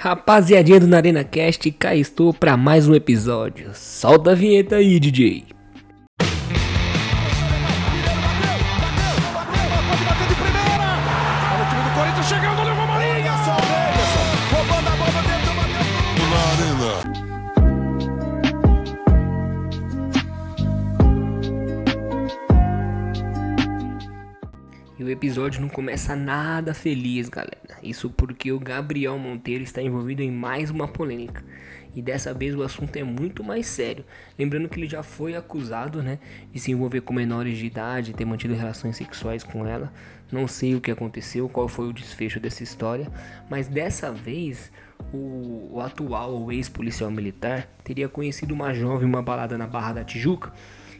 Rapaziadinha do Narena Cast, cá estou para mais um episódio. Solta a vinheta aí, DJ. Começa nada feliz, galera. Isso porque o Gabriel Monteiro está envolvido em mais uma polêmica. E dessa vez o assunto é muito mais sério. Lembrando que ele já foi acusado, né, de se envolver com menores de idade, ter mantido relações sexuais com ela. Não sei o que aconteceu, qual foi o desfecho dessa história, mas dessa vez o, o atual ex-policial militar teria conhecido uma jovem uma balada na Barra da Tijuca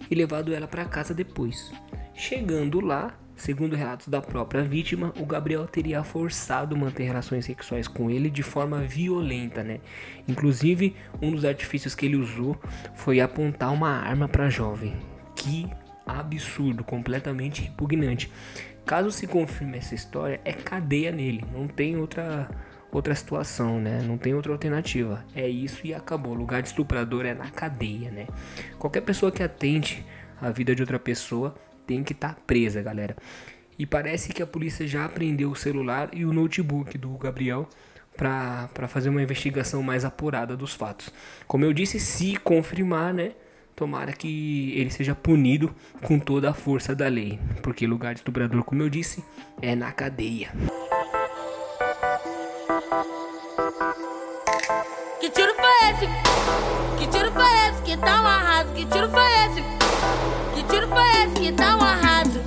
e levado ela para casa depois. Chegando lá, Segundo relatos da própria vítima, o Gabriel teria forçado manter relações sexuais com ele de forma violenta, né? Inclusive, um dos artifícios que ele usou foi apontar uma arma para a jovem. Que absurdo, completamente repugnante. Caso se confirme essa história, é cadeia nele, não tem outra outra situação, né? Não tem outra alternativa. É isso e acabou. O lugar de estuprador é na cadeia, né? Qualquer pessoa que atente a vida de outra pessoa tem que estar tá presa, galera. E parece que a polícia já apreendeu o celular e o notebook do Gabriel para fazer uma investigação mais apurada dos fatos. Como eu disse, se confirmar, né? Tomara que ele seja punido com toda a força da lei. Porque lugar de estuprador, como eu disse, é na cadeia. Que tiro foi esse? Que tiro foi esse? Que tá um arraso? Que tiro foi esse? tiro foi esse que tá um arraso?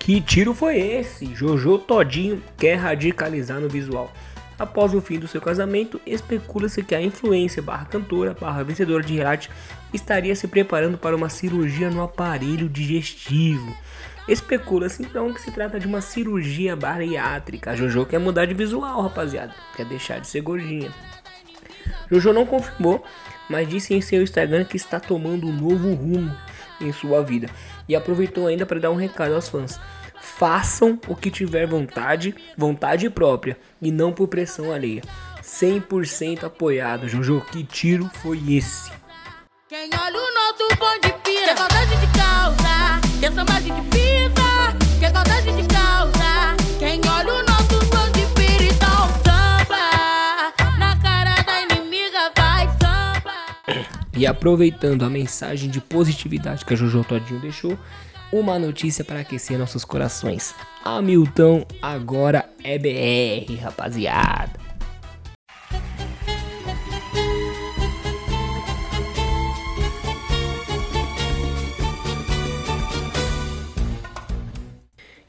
Que tiro foi esse? Jojo Todinho quer radicalizar no visual. Após o fim do seu casamento, especula-se que a influência barra cantora barra vencedora de reality estaria se preparando para uma cirurgia no aparelho digestivo. Especula-se então que se trata de uma cirurgia bariátrica. A Jojo quer mudar de visual, rapaziada. Quer deixar de ser gordinha. Jojo não confirmou, mas disse em seu Instagram que está tomando um novo rumo em sua vida e aproveitou ainda para dar um recado aos fãs. Façam o que tiver vontade, vontade própria e não por pressão alheia. 100% apoiado, Jojo. Que tiro foi esse? Quem olha o nosso bonde pira, que saudade de causa, que samba de pisa, que saudade de E aproveitando a mensagem de positividade que a Jojo Todinho deixou, uma notícia para aquecer nossos corações. Hamilton agora é BR, rapaziada.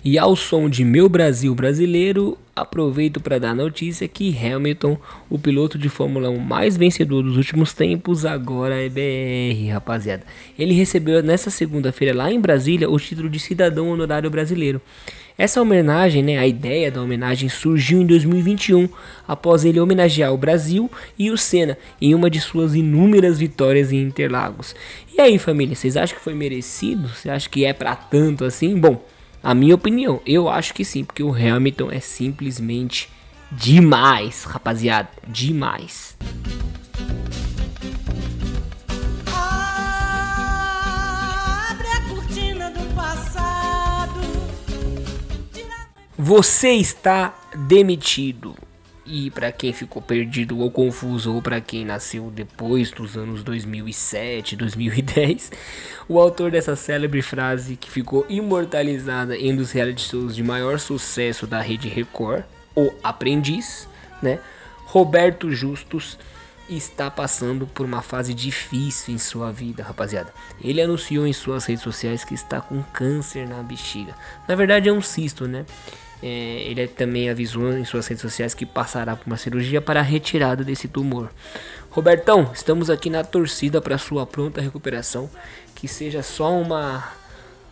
E ao som de Meu Brasil Brasileiro, aproveito para dar notícia que Hamilton, o piloto de Fórmula 1 mais vencedor dos últimos tempos, agora é BR, rapaziada. Ele recebeu nessa segunda-feira lá em Brasília o título de cidadão honorário brasileiro. Essa homenagem, né, a ideia da homenagem surgiu em 2021, após ele homenagear o Brasil e o Senna em uma de suas inúmeras vitórias em Interlagos. E aí, família, vocês acham que foi merecido? Você acha que é para tanto assim? Bom, a minha opinião, eu acho que sim, porque o Hamilton é simplesmente demais, rapaziada, demais. Você está demitido. E para quem ficou perdido ou confuso, ou para quem nasceu depois dos anos 2007, 2010, o autor dessa célebre frase que ficou imortalizada em um dos reality shows de maior sucesso da rede Record, O Aprendiz, né? Roberto Justus está passando por uma fase difícil em sua vida, rapaziada. Ele anunciou em suas redes sociais que está com câncer na bexiga. Na verdade é um cisto, né? É, ele também avisou em suas redes sociais que passará por uma cirurgia para a retirada desse tumor. Robertão, estamos aqui na torcida para sua pronta recuperação. Que seja só uma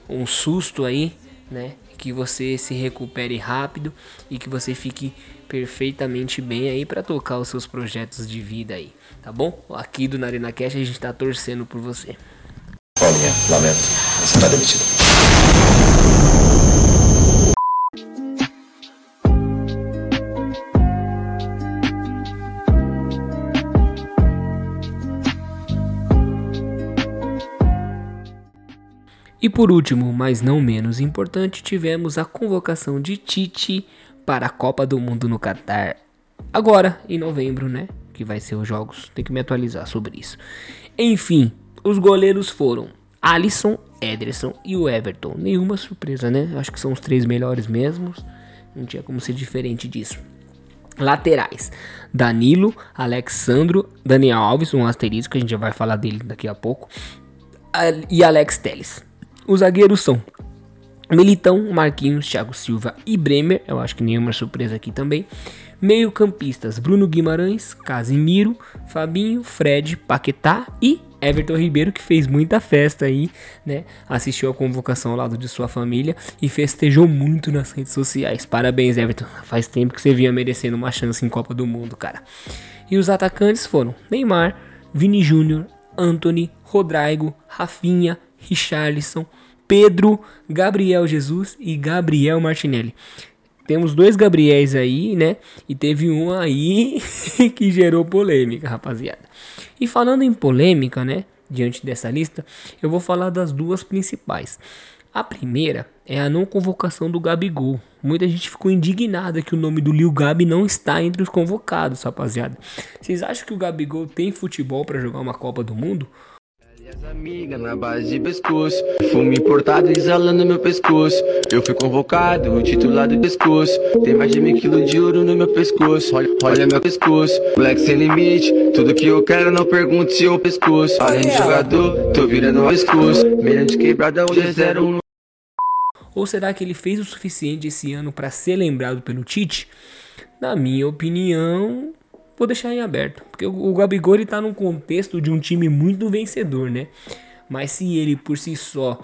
um susto aí, né? Que você se recupere rápido e que você fique perfeitamente bem aí para tocar os seus projetos de vida aí, tá bom? Aqui do Narina Cash a gente tá torcendo por você. Paulinha, lamento, você tá demitido. Por último, mas não menos importante, tivemos a convocação de Tite para a Copa do Mundo no Catar. Agora, em novembro, né? Que vai ser os jogos. Tem que me atualizar sobre isso. Enfim, os goleiros foram Alisson, Ederson e o Everton. Nenhuma surpresa, né? Acho que são os três melhores mesmos. Não tinha como ser diferente disso. Laterais: Danilo, Alexandro, Daniel Alves, um asterisco que a gente já vai falar dele daqui a pouco, e Alex Teles. Os zagueiros são Militão, Marquinhos, Thiago Silva e Bremer. Eu acho que nenhuma surpresa aqui também. Meio-campistas: Bruno Guimarães, Casimiro, Fabinho, Fred, Paquetá e Everton Ribeiro, que fez muita festa aí, né? Assistiu a convocação ao lado de sua família e festejou muito nas redes sociais. Parabéns, Everton. Faz tempo que você vinha merecendo uma chance em Copa do Mundo, cara. E os atacantes foram Neymar, Vini Júnior, Anthony, Rodrigo, Rafinha, Richarlison, Pedro, Gabriel Jesus e Gabriel Martinelli. Temos dois Gabriéis aí, né? E teve um aí que gerou polêmica, rapaziada. E falando em polêmica, né? Diante dessa lista, eu vou falar das duas principais. A primeira é a não convocação do Gabigol. Muita gente ficou indignada que o nome do Lil Gabi não está entre os convocados, rapaziada. Vocês acham que o Gabigol tem futebol para jogar uma Copa do Mundo? E as amigas na base de pescoço. Fumo importado exalando meu pescoço. Eu fui convocado, titulado pescoço. Tem mais de mil quilos de ouro no meu pescoço. Olha, olha meu pescoço, moleque sem limite. Tudo que eu quero não pergunte se eu pescoço. Além de jogador, tô virando o pescoço. Melhor de quebrada, hoje é zero Ou será que ele fez o suficiente esse ano para ser lembrado pelo Tite? Na minha opinião, vou deixar em aberto. Porque o, Gabigol está num contexto de um time muito vencedor, né? Mas se ele por si só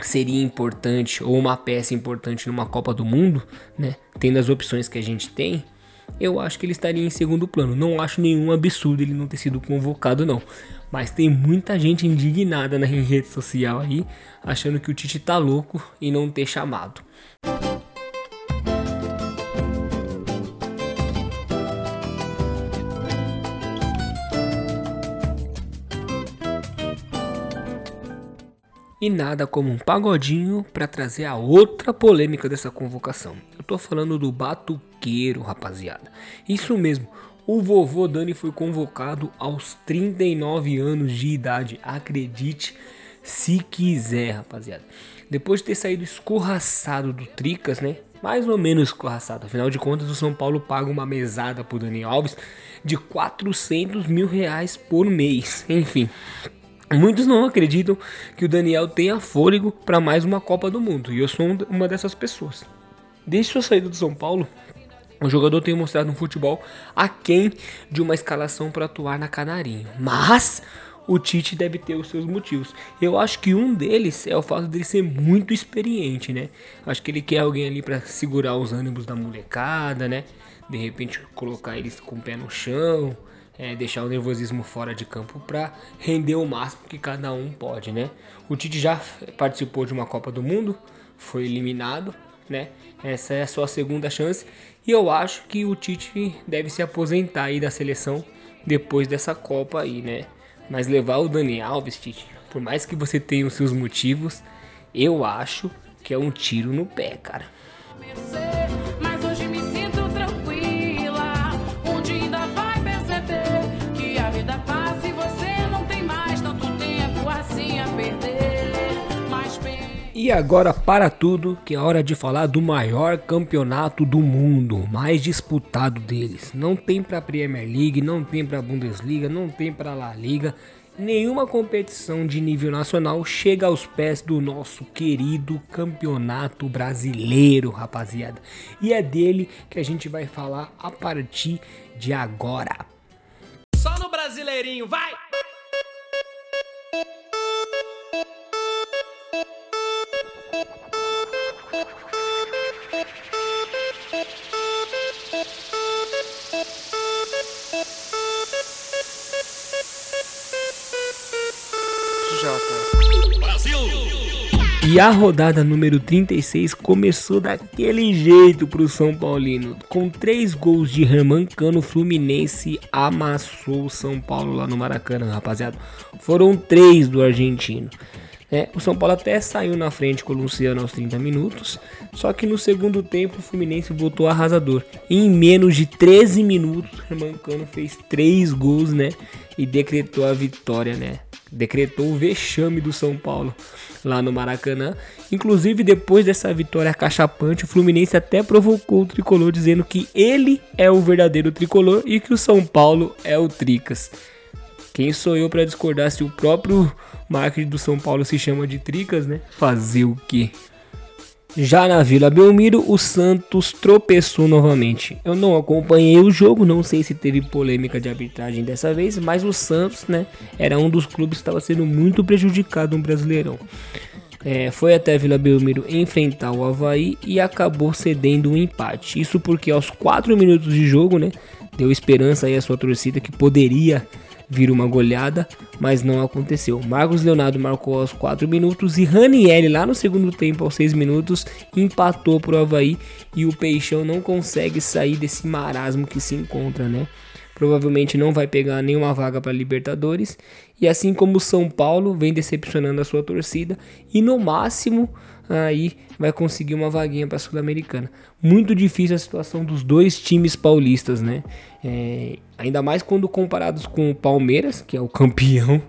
seria importante ou uma peça importante numa Copa do Mundo, né? Tendo as opções que a gente tem, eu acho que ele estaria em segundo plano. Não acho nenhum absurdo ele não ter sido convocado, não. Mas tem muita gente indignada na rede social aí, achando que o Tite tá louco e não ter chamado. E nada como um pagodinho para trazer a outra polêmica dessa convocação. Eu tô falando do batuqueiro, rapaziada. Isso mesmo, o vovô Dani foi convocado aos 39 anos de idade. Acredite se quiser, rapaziada. Depois de ter saído escorraçado do Tricas, né? Mais ou menos escorraçado. Afinal de contas, o São Paulo paga uma mesada pro Dani Alves de 400 mil reais por mês. Enfim, Muitos não acreditam que o Daniel tenha fôlego para mais uma Copa do Mundo, e eu sou uma dessas pessoas. Desde sua saída do São Paulo, o jogador tem mostrado um futebol aquém de uma escalação para atuar na Canarinho. Mas o Tite deve ter os seus motivos. Eu acho que um deles é o fato dele ser muito experiente, né? Acho que ele quer alguém ali para segurar os ânimos da molecada, né? De repente colocar eles com o pé no chão, é, deixar o nervosismo fora de campo para render o máximo que cada um pode, né? O Tite já participou de uma Copa do Mundo, foi eliminado, né? Essa é a sua segunda chance e eu acho que o Tite deve se aposentar aí da seleção depois dessa Copa aí, né? Mas levar o Dani Alves, Tite, por mais que você tenha os seus motivos, eu acho que é um tiro no pé, cara. E agora para tudo, que é hora de falar do maior campeonato do mundo, mais disputado deles. Não tem para Premier League, não tem para Bundesliga, não tem para La Liga. Nenhuma competição de nível nacional chega aos pés do nosso querido campeonato brasileiro, rapaziada. E é dele que a gente vai falar a partir de agora. Só no Brasileirinho, vai! E a rodada número 36 começou daquele jeito para o São Paulino. Com três gols de Herman Cano, Fluminense amassou o São Paulo lá no Maracanã, rapaziada. Foram três do argentino. É, o São Paulo até saiu na frente com o Luciano aos 30 minutos, só que no segundo tempo o Fluminense voltou arrasador. Em menos de 13 minutos, o Hermancano fez 3 gols, né? E decretou a vitória, né? Decretou o vexame do São Paulo lá no Maracanã. Inclusive, depois dessa vitória cachapante, o Fluminense até provocou o tricolor, dizendo que ele é o verdadeiro tricolor e que o São Paulo é o Tricas. Quem sou eu para discordar se o próprio marketing do São Paulo se chama de Tricas, né? Fazer o quê? Já na Vila Belmiro, o Santos tropeçou novamente. Eu não acompanhei o jogo, não sei se teve polêmica de arbitragem dessa vez, mas o Santos, né, era um dos clubes que estava sendo muito prejudicado no Brasileirão. É, foi até Vila Belmiro enfrentar o Havaí e acabou cedendo um empate. Isso porque aos 4 minutos de jogo, né, deu esperança aí à sua torcida que poderia vir uma goleada, mas não aconteceu. Marcos Leonardo marcou aos 4 minutos e Raniel lá no segundo tempo aos 6 minutos empatou para o Havaí e o Peixão não consegue sair desse marasmo que se encontra, né? Provavelmente não vai pegar nenhuma vaga para Libertadores e assim como o São Paulo vem decepcionando a sua torcida e no máximo aí vai conseguir uma vaguinha para a Sul-Americana. Muito difícil a situação dos dois times paulistas, né? É, ainda mais quando comparados com o Palmeiras, que é o campeão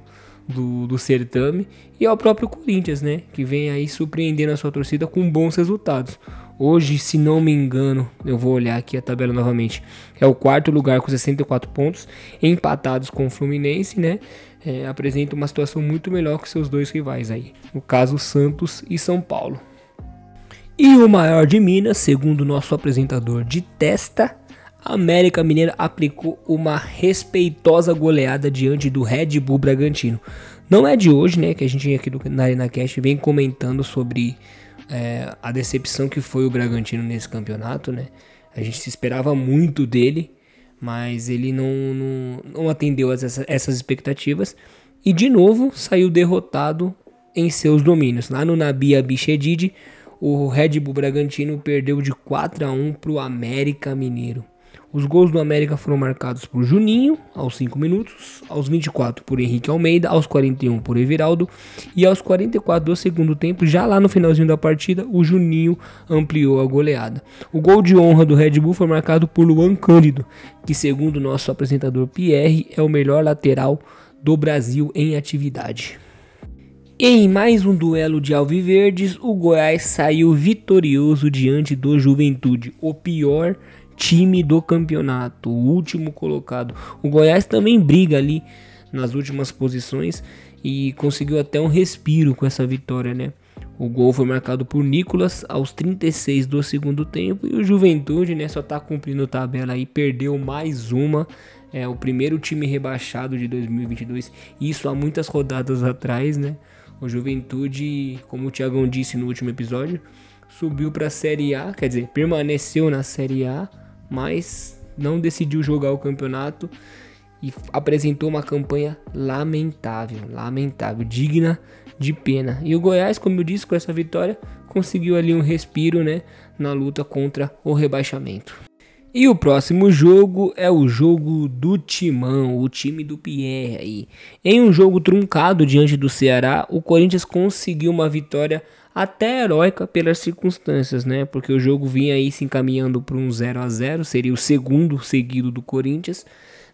do, do certame, e ao próprio Corinthians, né? Que vem aí surpreendendo a sua torcida com bons resultados. Hoje, se não me engano, eu vou olhar aqui a tabela novamente. É o quarto lugar com 64 pontos, empatados com o Fluminense, né? É, apresenta uma situação muito melhor que seus dois rivais aí. No caso, Santos e São Paulo. E o maior de Minas, segundo nosso apresentador de testa, América Mineira aplicou uma respeitosa goleada diante do Red Bull Bragantino. Não é de hoje, né, que a gente aqui na Arena Cast vem comentando sobre é, a decepção que foi o Bragantino nesse campeonato, né? A gente se esperava muito dele, mas ele não, não, não atendeu essa, essas expectativas e de novo saiu derrotado em seus domínios. Lá no Nabi Abichedid, o Red Bull Bragantino perdeu de 4 a 1 para o América Mineiro. Os gols do América foram marcados por Juninho, aos 5 minutos, aos 24 por Henrique Almeida, aos 41 por Everaldo e aos 44 do segundo tempo, já lá no finalzinho da partida, o Juninho ampliou a goleada. O gol de honra do Red Bull foi marcado por Luan Cândido, que segundo nosso apresentador Pierre é o melhor lateral do Brasil em atividade. Em mais um duelo de alviverdes, o Goiás saiu vitorioso diante do Juventude, o pior time do campeonato, o último colocado. O Goiás também briga ali nas últimas posições e conseguiu até um respiro com essa vitória, né? O gol foi marcado por Nicolas aos 36 do segundo tempo e o Juventude, né, só tá cumprindo tabela aí, perdeu mais uma. É o primeiro time rebaixado de 2022, isso há muitas rodadas atrás, né? O Juventude, como o Thiagão disse no último episódio, subiu para a Série A, quer dizer, permaneceu na Série A mas não decidiu jogar o campeonato e apresentou uma campanha lamentável, lamentável, digna de pena. E o Goiás, como eu disse, com essa vitória, conseguiu ali um respiro, né, na luta contra o rebaixamento. E o próximo jogo é o jogo do Timão, o time do Pierre aí. Em um jogo truncado diante do Ceará, o Corinthians conseguiu uma vitória até heróica pelas circunstâncias, né? Porque o jogo vinha aí se encaminhando para um 0 a 0 seria o segundo seguido do Corinthians,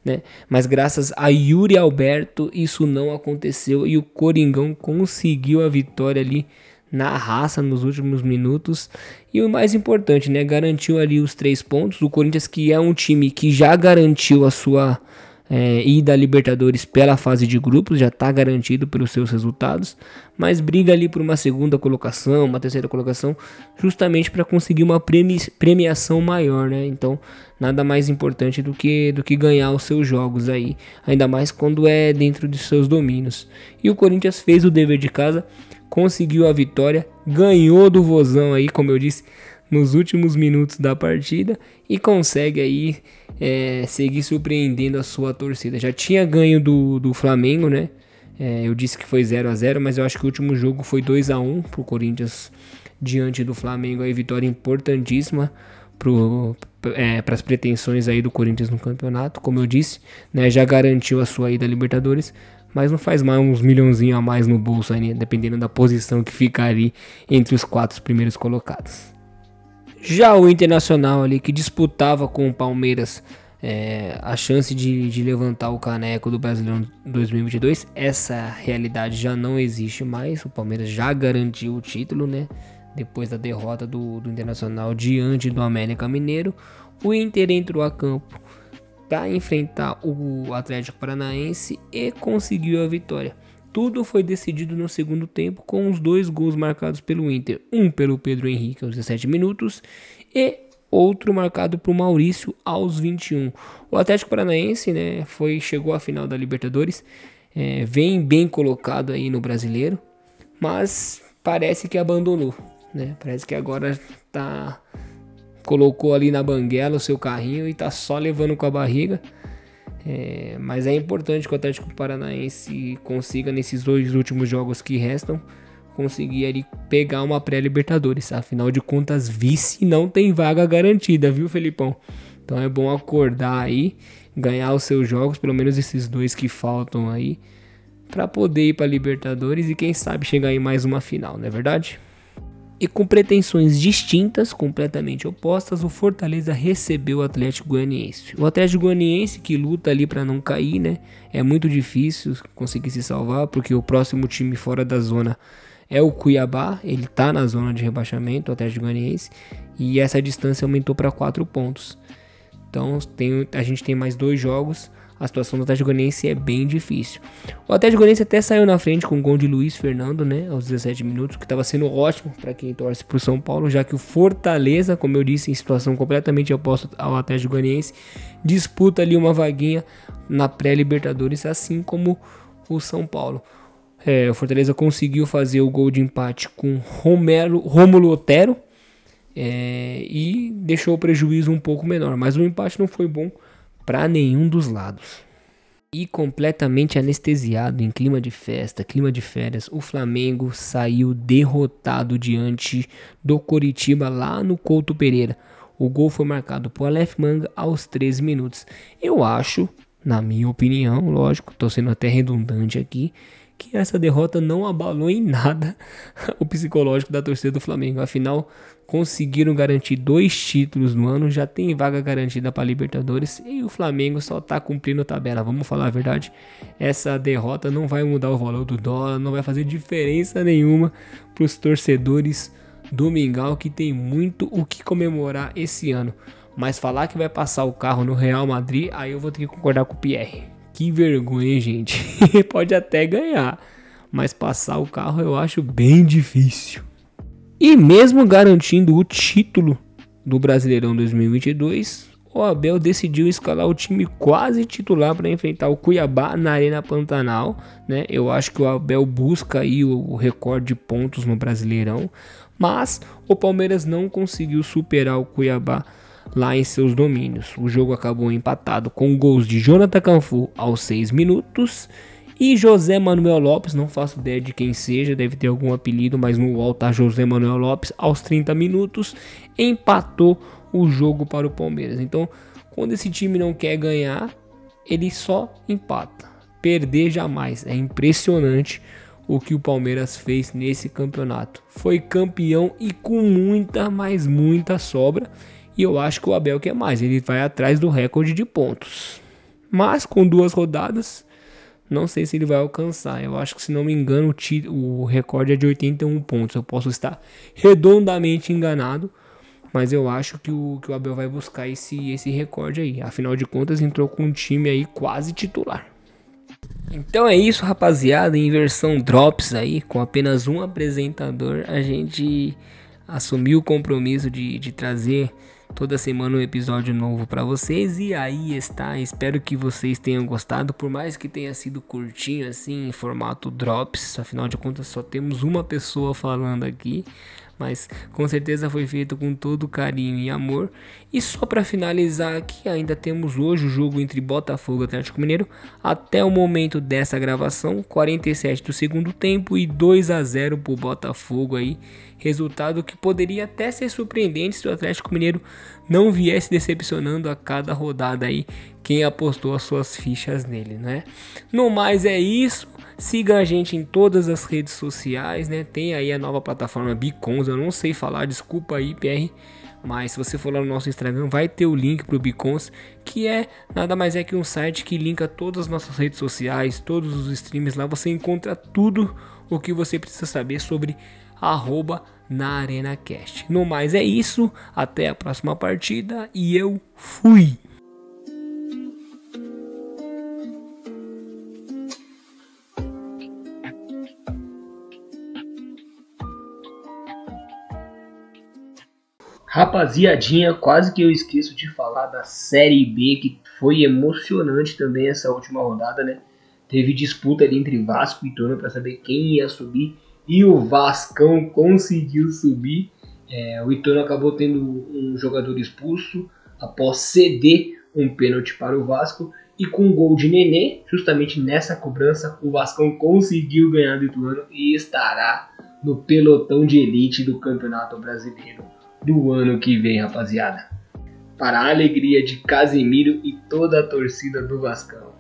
né? Mas graças a Yuri Alberto isso não aconteceu e o Coringão conseguiu a vitória ali na raça nos últimos minutos. E o mais importante, né? Garantiu ali os três pontos. O Corinthians, que é um time que já garantiu a sua é, ida à Libertadores pela fase de grupos, já está garantido pelos seus resultados, mas briga ali por uma segunda colocação, uma terceira colocação, justamente para conseguir uma premiação maior, né? Então, nada mais importante do que, do que ganhar os seus jogos aí, ainda mais quando é dentro de seus domínios. E o Corinthians fez o dever de casa, conseguiu a vitória, ganhou do Vozão aí, como eu disse, nos últimos minutos da partida e consegue aí é, seguir surpreendendo a sua torcida. Já tinha ganho do, do Flamengo, né? É, eu disse que foi 0 a 0 mas eu acho que o último jogo foi 2 a 1 pro Corinthians diante do Flamengo. Aí vitória importantíssima para é, as pretensões aí do Corinthians no campeonato. Como eu disse, né, já garantiu a sua ida à Libertadores, mas não faz mais uns milhãozinho a mais no bolso aí, né? dependendo da posição que ficar ali entre os quatro primeiros colocados. Já o Internacional ali que disputava com o Palmeiras é, a chance de, de, levantar o caneco do Brasileirão 2022, essa realidade já não existe mais. O Palmeiras já garantiu o título, né? Depois da derrota do, do Internacional diante do América Mineiro, o Inter entrou a campo para enfrentar o Atlético Paranaense e conseguiu a vitória. Tudo foi decidido no segundo tempo com os dois gols marcados pelo Inter, um pelo Pedro Henrique aos 17 minutos e outro marcado por Maurício aos 21. O Atlético Paranaense, né, foi chegou à final da Libertadores, é, vem bem colocado aí no Brasileiro, mas parece que abandonou, né? Parece que agora tá colocou ali na banguela o seu carrinho e tá só levando com a barriga. É, mas é importante que o Atlético Paranaense consiga nesses dois últimos jogos que restam conseguir ali pegar uma pré-Libertadores. Afinal de contas, vice não tem vaga garantida, viu, Felipão? Então é bom acordar aí, ganhar os seus jogos, pelo menos esses dois que faltam aí, para poder ir para Libertadores e quem sabe chegar em mais uma final, não é verdade? E com pretensões distintas, completamente opostas, o Fortaleza recebeu o Atlético Goianiense. O Atlético Goianiense que luta ali para não cair, né? É muito difícil conseguir se salvar, porque o próximo time fora da zona é o Cuiabá, ele está na zona de rebaixamento, o Atlético Goianiense, e essa distância aumentou para 4 pontos. Então tem, a gente tem mais dois jogos a situação do Atlético Goianiense é bem difícil. O Atlético Goianiense até saiu na frente com o gol de Luiz Fernando, né, aos 17 minutos, que estava sendo ótimo para quem torce para o São Paulo, já que o Fortaleza, como eu disse, em situação completamente oposta ao Atlético Goianiense, disputa ali uma vaguinha na pré-Libertadores, assim como o São Paulo. É, o Fortaleza conseguiu fazer o gol de empate com Romero, Romulo Otero é, e deixou o prejuízo um pouco menor, mas o empate não foi bom para nenhum dos lados. E completamente anestesiado em clima de festa, clima de férias, o Flamengo saiu derrotado diante do Coritiba lá no Couto Pereira. O gol foi marcado por Aleph Manga aos 13 minutos. Eu acho, na minha opinião, lógico, estou sendo até redundante aqui, que essa derrota não abalou em nada o psicológico da torcida do Flamengo. Afinal, conseguiram garantir dois títulos no ano, já tem vaga garantida para Libertadores e o Flamengo só está cumprindo a tabela. Vamos falar a verdade, essa derrota não vai mudar o valor do dólar, não vai fazer diferença nenhuma para os torcedores do Mingau que tem muito o que comemorar esse ano. Mas falar que vai passar o carro no Real Madrid, aí eu vou ter que concordar com o Pierre. Que vergonha, gente. Pode até ganhar, mas passar o carro eu acho bem difícil. E mesmo garantindo o título do Brasileirão 2022, o Abel decidiu escalar o time quase titular para enfrentar o Cuiabá na Arena Pantanal, né? Eu acho que o Abel busca aí o recorde de pontos no Brasileirão, mas o Palmeiras não conseguiu superar o Cuiabá lá em seus domínios. O jogo acabou empatado com gols de Jonathan Canfu aos 6 minutos e José Manuel Lopes, não faço ideia de quem seja, deve ter algum apelido, mas no UOL tá José Manuel Lopes aos 30 minutos empatou o jogo para o Palmeiras. Então, quando esse time não quer ganhar, ele só empata. Perder jamais. É impressionante o que o Palmeiras fez nesse campeonato. Foi campeão e com muita, mas muita sobra. E eu acho que o Abel quer mais, ele vai atrás do recorde de pontos. Mas com duas rodadas, não sei se ele vai alcançar. Eu acho que, se não me engano, o, o recorde é de 81 pontos. Eu posso estar redondamente enganado, mas eu acho que o, que o Abel vai buscar esse, esse recorde aí. Afinal de contas, entrou com um time aí quase titular. Então é isso, rapaziada. Em versão Drops aí, com apenas um apresentador, a gente assumiu o compromisso de, de trazer toda semana um episódio novo para vocês e aí está. Espero que vocês tenham gostado, por mais que tenha sido curtinho assim, em formato drops, afinal de contas só temos uma pessoa falando aqui mas com certeza foi feito com todo carinho e amor. E só para finalizar aqui, ainda temos hoje o jogo entre Botafogo e Atlético Mineiro. Até o momento dessa gravação, 47 do segundo tempo e 2 a 0 para o Botafogo aí. Resultado que poderia até ser surpreendente se o Atlético Mineiro não viesse decepcionando a cada rodada aí quem apostou as suas fichas nele, né? No mais é isso. Siga a gente em todas as redes sociais, né? Tem aí a nova plataforma Bicons, eu não sei falar, desculpa aí, PR. Mas se você for lá no nosso Instagram, vai ter o link pro Bicons, que é nada mais é que um site que linka todas as nossas redes sociais, todos os streams lá, você encontra tudo o que você precisa saber sobre arroba na ArenaCast. No mais é isso, até a próxima partida e eu fui! Rapaziadinha, quase que eu esqueço de falar da Série B, que foi emocionante também essa última rodada, né? Teve disputa ali entre Vasco e Tona para saber quem ia subir e o Vascão conseguiu subir. É, o Itono acabou tendo um jogador expulso após ceder um pênalti para o Vasco e com um gol de Nenê, justamente nessa cobrança, o Vascão conseguiu ganhar do Ituano e estará no pelotão de elite do Campeonato Brasileiro do ano que vem, rapaziada. Para a alegria de Casemiro e toda a torcida do Vascão.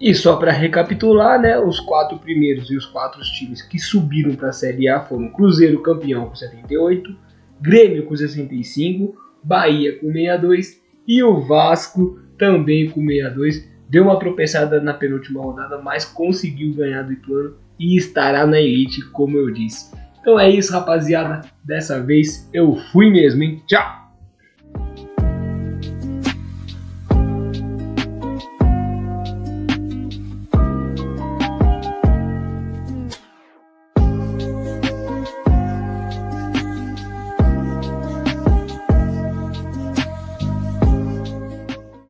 E só para recapitular, né, os quatro primeiros e os quatro times que subiram para a Série A foram Cruzeiro campeão com 78, Grêmio com 65, Bahia com 62 e o Vasco também com 62. Deu uma tropeçada na penúltima rodada, mas conseguiu ganhar do Ituano e estará na elite, como eu disse. Então é isso, rapaziada. Dessa vez eu fui mesmo, hein? Tchau!